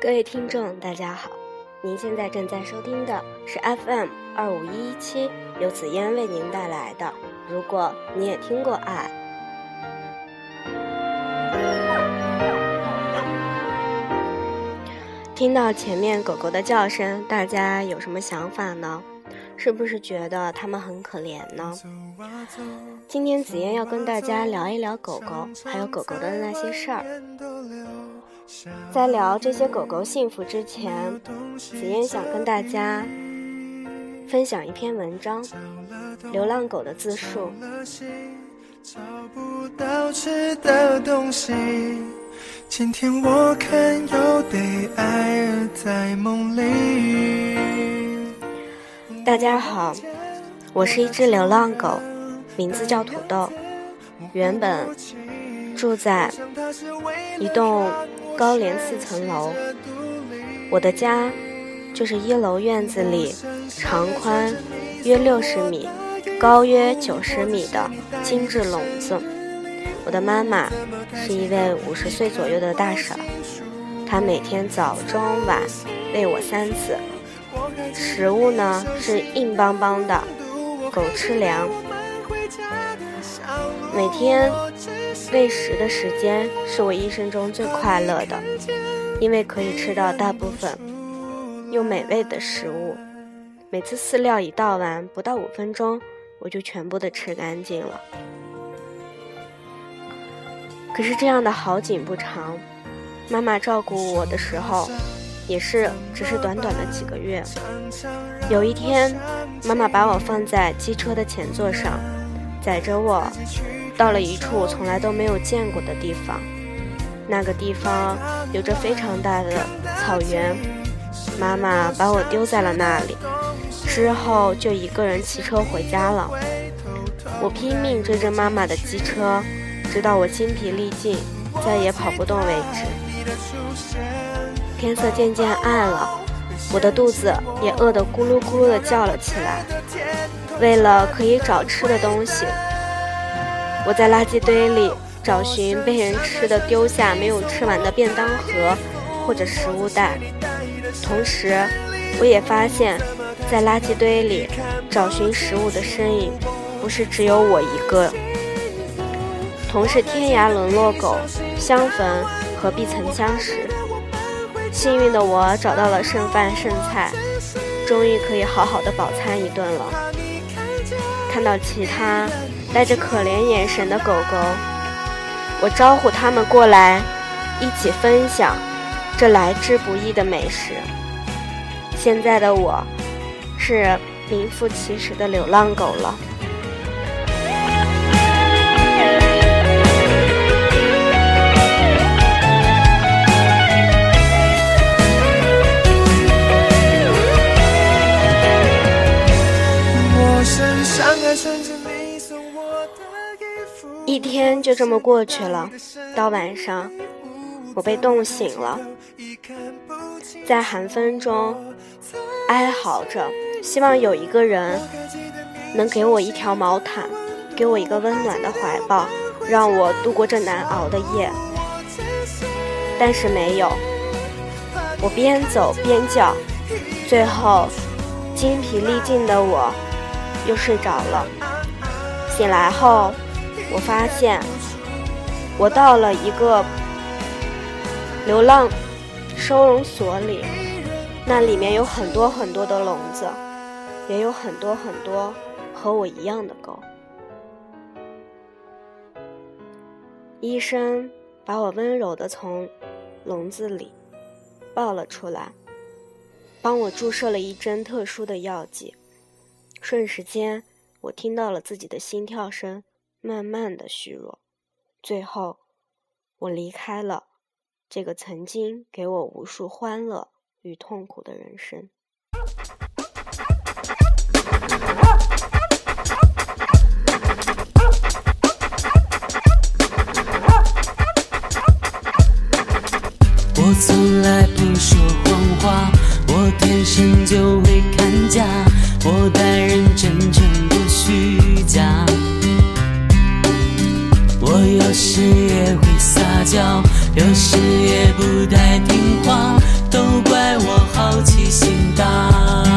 各位听众，大家好，您现在正在收听的是 FM 二五一一七，由紫嫣为您带来的。如果你也听过爱，听到前面狗狗的叫声，大家有什么想法呢？是不是觉得它们很可怜呢？今天紫嫣要跟大家聊一聊狗狗，还有狗狗的那些事儿。在聊这些狗狗幸福之前，紫嫣想跟大家分享一篇文章《流浪狗的自述》。今天我看有对爱在梦里。大家好，我是一只流浪狗，名字叫土豆。原本住在一栋高连四层楼，我的家就是一楼院子里长宽约六十米、高约九十米的精致笼子。我的妈妈是一位五十岁左右的大婶，她每天早中晚喂我三次，食物呢是硬邦邦的狗吃粮。每天喂食的时间是我一生中最快乐的，因为可以吃到大部分又美味的食物。每次饲料一倒完，不到五分钟我就全部的吃干净了。可是这样的好景不长，妈妈照顾我的时候，也是只是短短的几个月。有一天，妈妈把我放在机车的前座上，载着我到了一处我从来都没有见过的地方。那个地方有着非常大的草原，妈妈把我丢在了那里，之后就一个人骑车回家了。我拼命追着妈妈的机车。直到我筋疲力尽，再也跑不动为止。天色渐渐暗了，我的肚子也饿得咕噜咕噜地叫了起来。为了可以找吃的东西，我在垃圾堆里找寻被人吃的丢下没有吃完的便当盒或者食物袋。同时，我也发现，在垃圾堆里找寻食物的身影，不是只有我一个。同是天涯沦落狗，相逢何必曾相识。幸运的我找到了剩饭剩菜，终于可以好好的饱餐一顿了。看到其他带着可怜眼神的狗狗，我招呼他们过来，一起分享这来之不易的美食。现在的我，是名副其实的流浪狗了。一天就这么过去了，到晚上，我被冻醒了，在寒风中哀嚎着，希望有一个人能给我一条毛毯，给我一个温暖的怀抱，让我度过这难熬的夜。但是没有，我边走边叫，最后精疲力尽的我。又睡着了。醒来后，我发现我到了一个流浪收容所里，那里面有很多很多的笼子，也有很多很多和我一样的狗。医生把我温柔的从笼子里抱了出来，帮我注射了一针特殊的药剂。瞬时间，我听到了自己的心跳声，慢慢的虚弱。最后，我离开了这个曾经给我无数欢乐与痛苦的人生。我从来不说谎话，我天生就会看家，我待人真诚不虚假。有时也不太听话，都怪我好奇心大。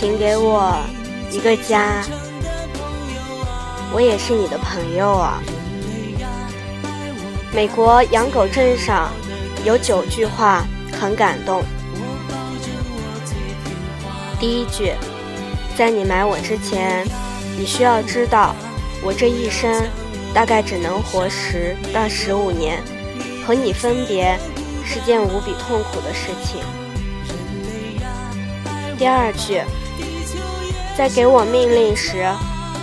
请给我一个家，我也是你的朋友啊。美国养狗镇上有九句话很感动。第一句，在你买我之前，你需要知道，我这一生大概只能活十到十五年，和你分别是件无比痛苦的事情。第二句，在给我命令时，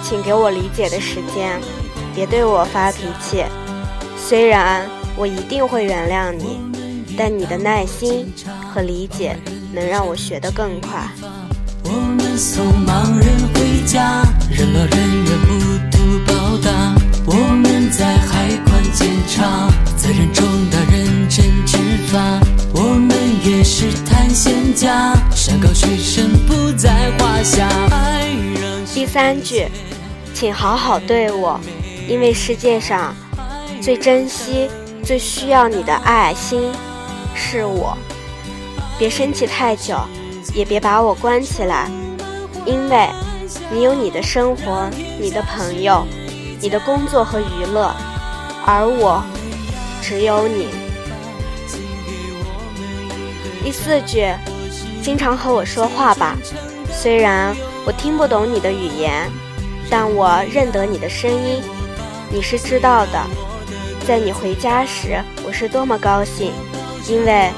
请给我理解的时间，别对我发脾气。虽然我一定会原谅你，但你的耐心和理解能让我学得更快。我们送盲人回家，人老人怨不图报答。我们在海关检查，责任重大认真执法。我们也是探险家。第三句，请好好对我，因为世界上最珍惜、最需要你的爱心是我。别生气太久，也别把我关起来，因为你有你的生活、你的朋友、你的工作和娱乐，而我只有你。第四句。经常和我说话吧，虽然我听不懂你的语言，但我认得你的声音。你是知道的，在你回家时，我是多么高兴，因为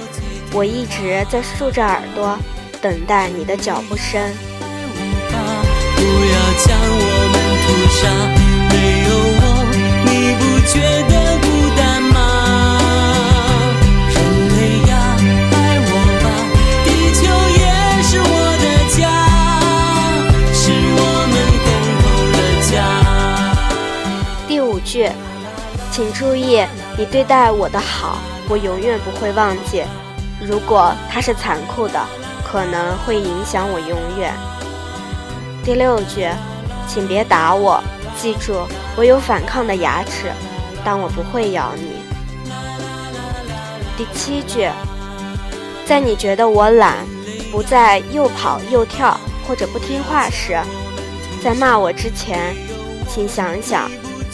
我一直在竖着耳朵等待你的脚步声。将我们屠杀，没有我，你不觉得？请注意，你对待我的好，我永远不会忘记。如果它是残酷的，可能会影响我永远。第六句，请别打我，记住，我有反抗的牙齿，但我不会咬你。第七句，在你觉得我懒，不再又跑又跳或者不听话时，在骂我之前，请想想。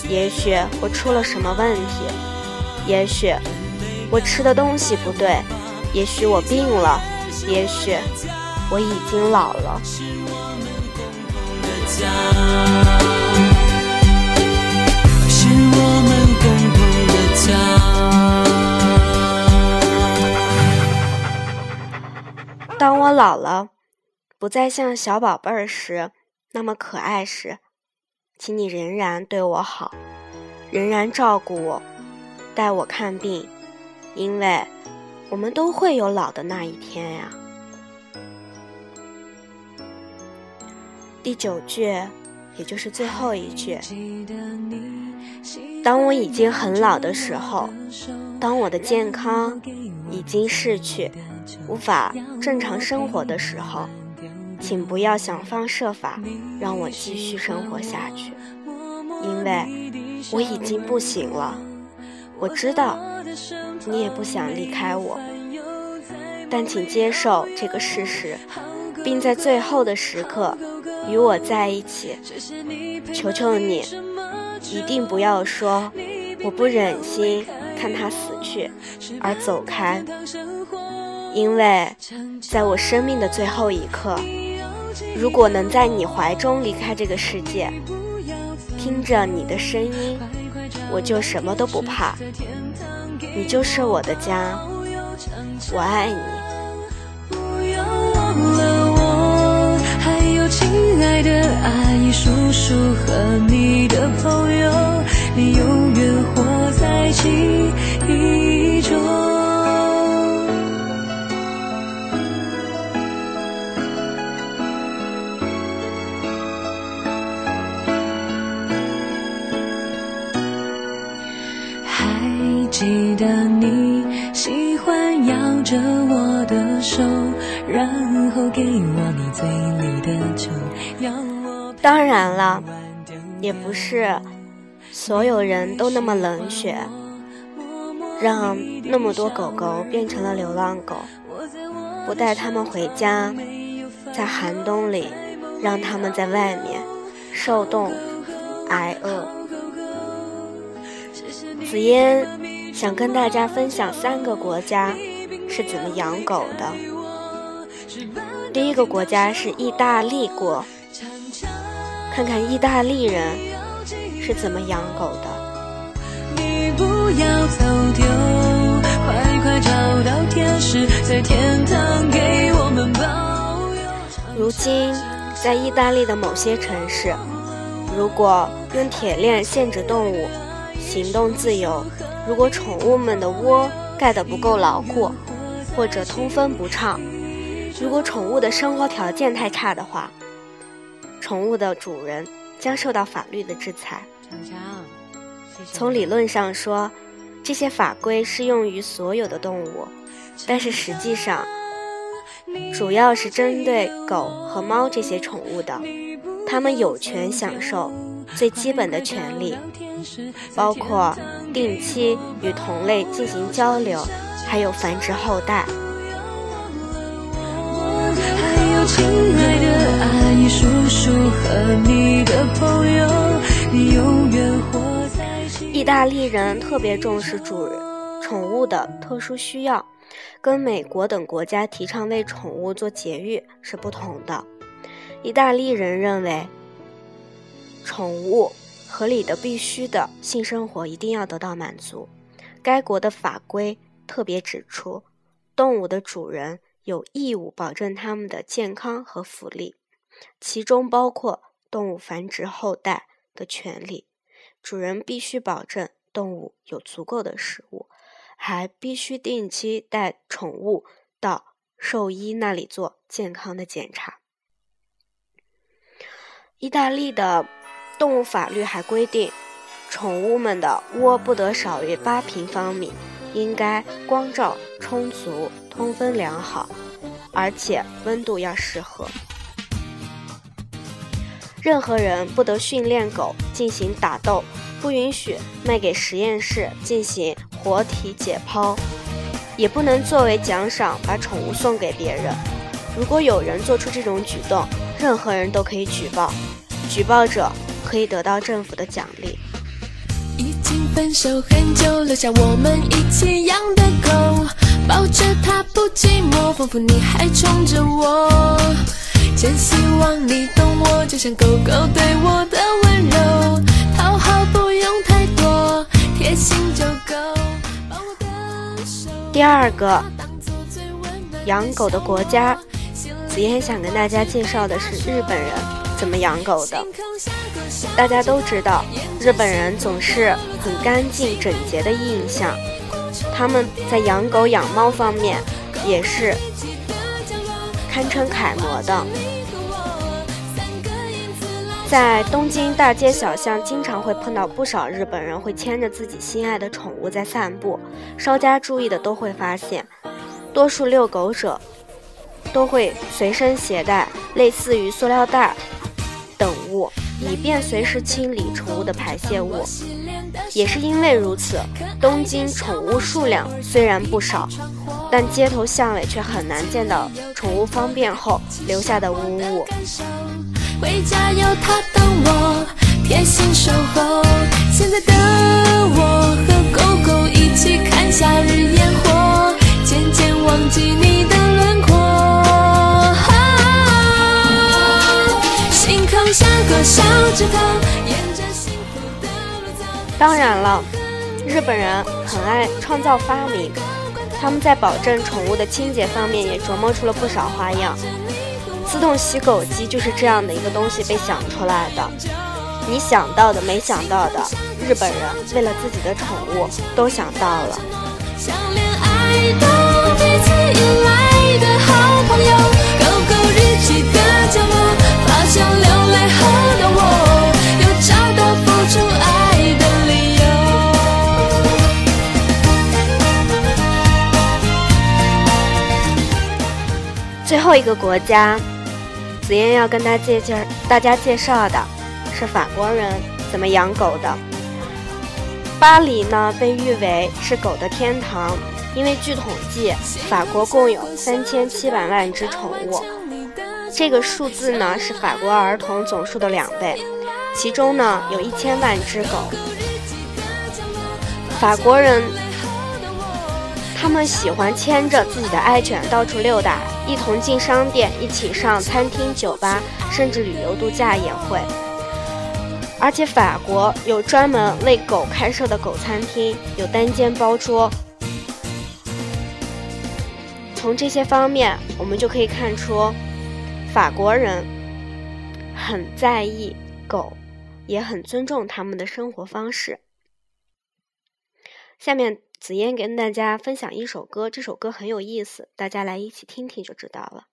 也许我出了什么问题，也许我吃的东西不对，也许我病了，也许我已经老了。是我们共同的家当我老了，不再像小宝贝儿时那么可爱时。请你仍然对我好，仍然照顾我，带我看病，因为我们都会有老的那一天呀。第九句，也就是最后一句：当我已经很老的时候，当我的健康已经逝去，无法正常生活的时候。请不要想方设法让我继续生活下去，因为我已经不行了。我知道你也不想离开我，但请接受这个事实，并在最后的时刻与我在一起。求求你，一定不要说我不忍心看他死去而走开，因为在我生命的最后一刻。如果能在你怀中离开这个世界听着你的声音我就什么都不怕。你就是我的家我爱你。不要忘了我还有亲爱的阿姨叔叔和你的朋友你永远活在记忆中。着我的手，然后给我你嘴里的酒。当然了，也不是所有人都那么冷血，让那么多狗狗变成了流浪狗，不带它们回家，在寒冬里让它们在外面受冻挨饿。紫嫣。想跟大家分享三个国家是怎么养狗的。第一个国家是意大利国，看看意大利人是怎么养狗的。如今，在意大利的某些城市，如果用铁链限制动物行动自由。如果宠物们的窝盖得不够牢固，或者通风不畅，如果宠物的生活条件太差的话，宠物的主人将受到法律的制裁。从理论上说，这些法规适用于所有的动物，但是实际上，主要是针对狗和猫这些宠物的，它们有权享受最基本的权利。包括定期与同类进行交流，还有繁殖后代。意大利人特别重视主人宠物的特殊需要，跟美国等国家提倡为宠物做节育是不同的。意大利人认为，宠物。合理的、必须的性生活一定要得到满足。该国的法规特别指出，动物的主人有义务保证它们的健康和福利，其中包括动物繁殖后代的权利。主人必须保证动物有足够的食物，还必须定期带宠物到兽医那里做健康的检查。意大利的。动物法律还规定，宠物们的窝不得少于八平方米，应该光照充足、通风良好，而且温度要适合。任何人不得训练狗进行打斗，不允许卖给实验室进行活体解剖，也不能作为奖赏把宠物送给别人。如果有人做出这种举动，任何人都可以举报，举报者。可以得到政府的奖励。已经分手很久，留下我们一起养的狗，抱着它不寂寞，仿佛你还宠着我。真希望你懂我，就像狗狗对我的温柔，讨好不用太多，贴心就够。第二个养狗的国家，子嫣想跟大家介绍的是日本人。怎么养狗的？大家都知道，日本人总是很干净整洁的印象。他们在养狗养猫方面也是堪称楷模的。在东京大街小巷，经常会碰到不少日本人会牵着自己心爱的宠物在散步。稍加注意的都会发现，多数遛狗者都会随身携带类似于塑料袋。以便随时清理宠物的排泄物。也是因为如此，东京宠物数量虽然不少，但街头巷尾却很难见到宠物方便后留下的污物。回家有它等我，贴心守候。现在的我和狗狗一起看夏日烟火，渐渐忘记你的当然了，日本人很爱创造发明，他们在保证宠物的清洁方面也琢磨出了不少花样。自动洗狗机就是这样的一个东西被想出来的。你想到的、没想到的，日本人为了自己的宠物都想到了。像恋爱的后一个国家，紫嫣要跟大家介绍大家介绍的是法国人怎么养狗的。巴黎呢，被誉为是狗的天堂，因为据统计，法国共有三千七百万只宠物，这个数字呢是法国儿童总数的两倍，其中呢有一千万只狗。法国人，他们喜欢牵着自己的爱犬到处溜达，一同进商店，一起上餐厅、酒吧，甚至旅游度假也会。而且法国有专门为狗开设的狗餐厅，有单间包桌。从这些方面，我们就可以看出，法国人很在意狗，也很尊重他们的生活方式。下面紫嫣跟大家分享一首歌，这首歌很有意思，大家来一起听听就知道了。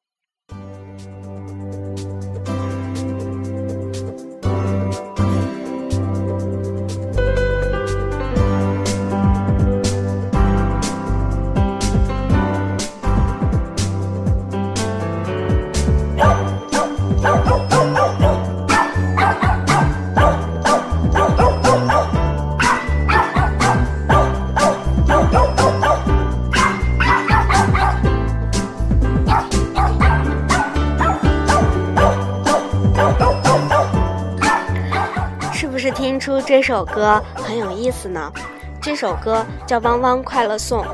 听出这首歌很有意思呢。这首歌叫《汪汪快乐颂》，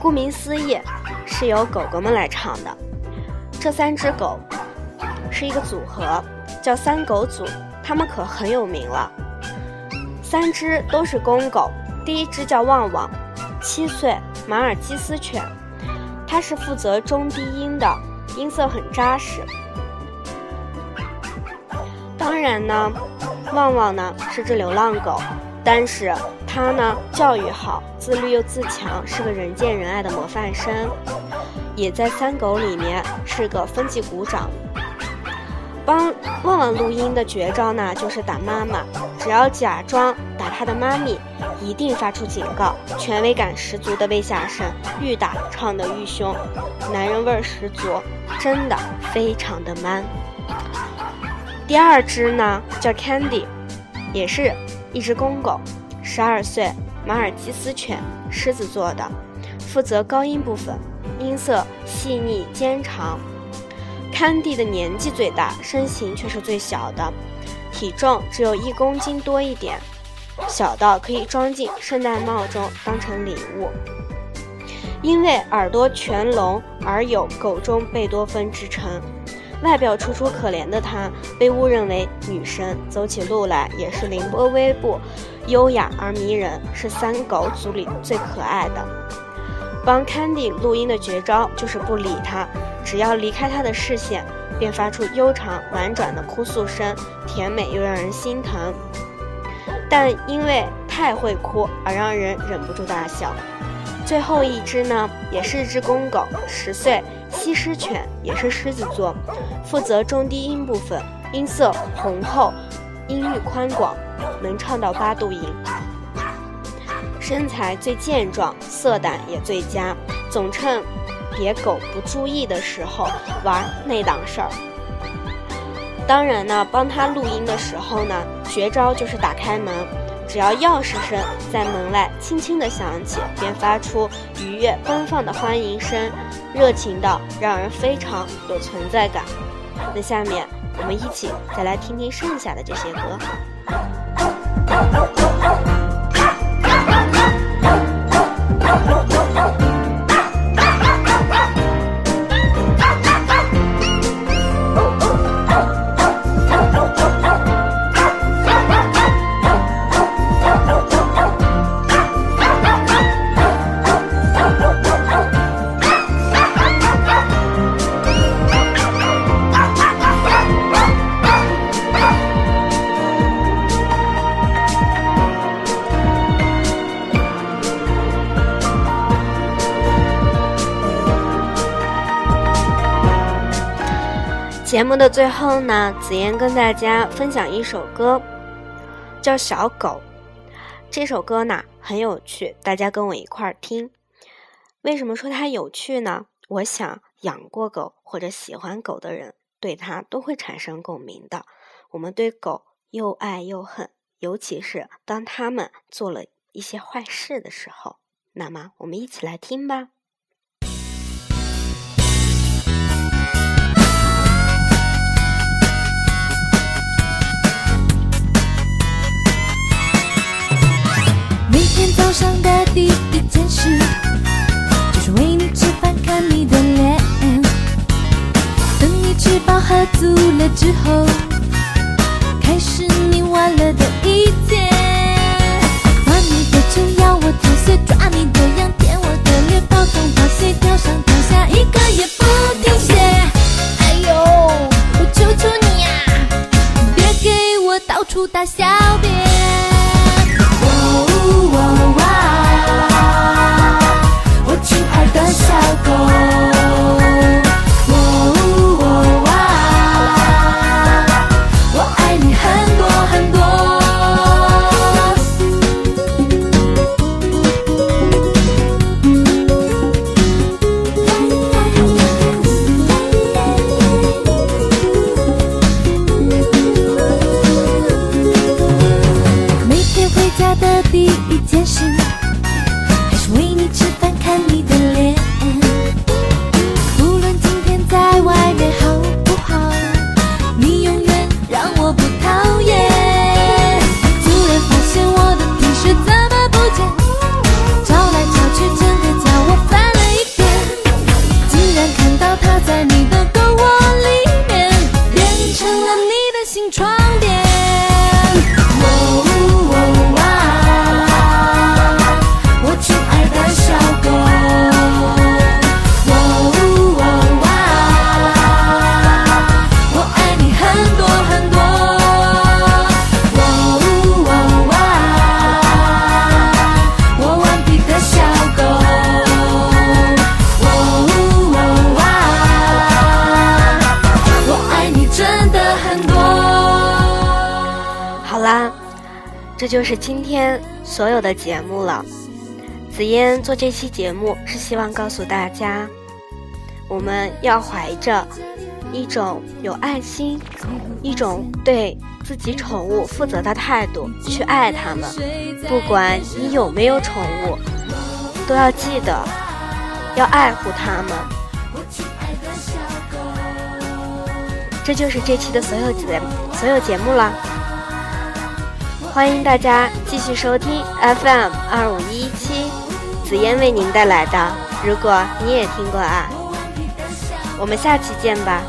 顾名思义，是由狗狗们来唱的。这三只狗是一个组合，叫三狗组，它们可很有名了。三只都是公狗，第一只叫旺旺，七岁马尔济斯犬，它是负责中低音的，音色很扎实。当然呢。旺旺呢是只流浪狗，但是它呢教育好，自律又自强，是个人见人爱的模范生，也在三狗里面是个分级股长。帮旺旺录音的绝招呢就是打妈妈，只要假装打他的妈咪，一定发出警告，权威感十足的喂下声，愈打唱得愈凶，男人味儿十足，真的非常的 man。第二只呢叫 Candy，也是一只公狗，十二岁，马尔济斯犬，狮子座的，负责高音部分，音色细腻尖长。Candy 的年纪最大，身形却是最小的，体重只有一公斤多一点，小到可以装进圣诞帽中当成礼物。因为耳朵全聋而有“狗中贝多芬”之称。外表楚楚可怜的她，被误认为女神，走起路来也是凌波微步，优雅而迷人，是三狗组里最可爱的。帮 Candy 录音的绝招就是不理她，只要离开她的视线，便发出悠长婉转的哭诉声，甜美又让人心疼。但因为太会哭而让人忍不住大笑。最后一只呢，也是一只公狗，十岁。西施犬也是狮子座，负责中低音部分，音色浑厚，音域宽广，能唱到八度音。身材最健壮，色胆也最佳，总趁别狗不注意的时候玩那档事儿。当然呢，帮他录音的时候呢，绝招就是打开门。只要钥匙声在门外轻轻地响起便发出愉悦奔放的欢迎声热情到让人非常有存在感。那下面我们一起再来听听剩下的这些歌。节目的最后呢，紫嫣跟大家分享一首歌，叫《小狗》。这首歌呢很有趣，大家跟我一块儿听。为什么说它有趣呢？我想养过狗或者喜欢狗的人，对它都会产生共鸣的。我们对狗又爱又恨，尤其是当它们做了一些坏事的时候。那么，我们一起来听吧。受伤的第一件就是今天所有的节目了。紫嫣做这期节目是希望告诉大家，我们要怀着一种有爱心、一种对自己宠物负责的态度去爱它们。不管你有没有宠物，都要记得要爱护它们。这就是这期的所有节所有节目了。欢迎大家继续收听 FM 二五一七，紫嫣为您带来的。如果你也听过啊，我们下期见吧。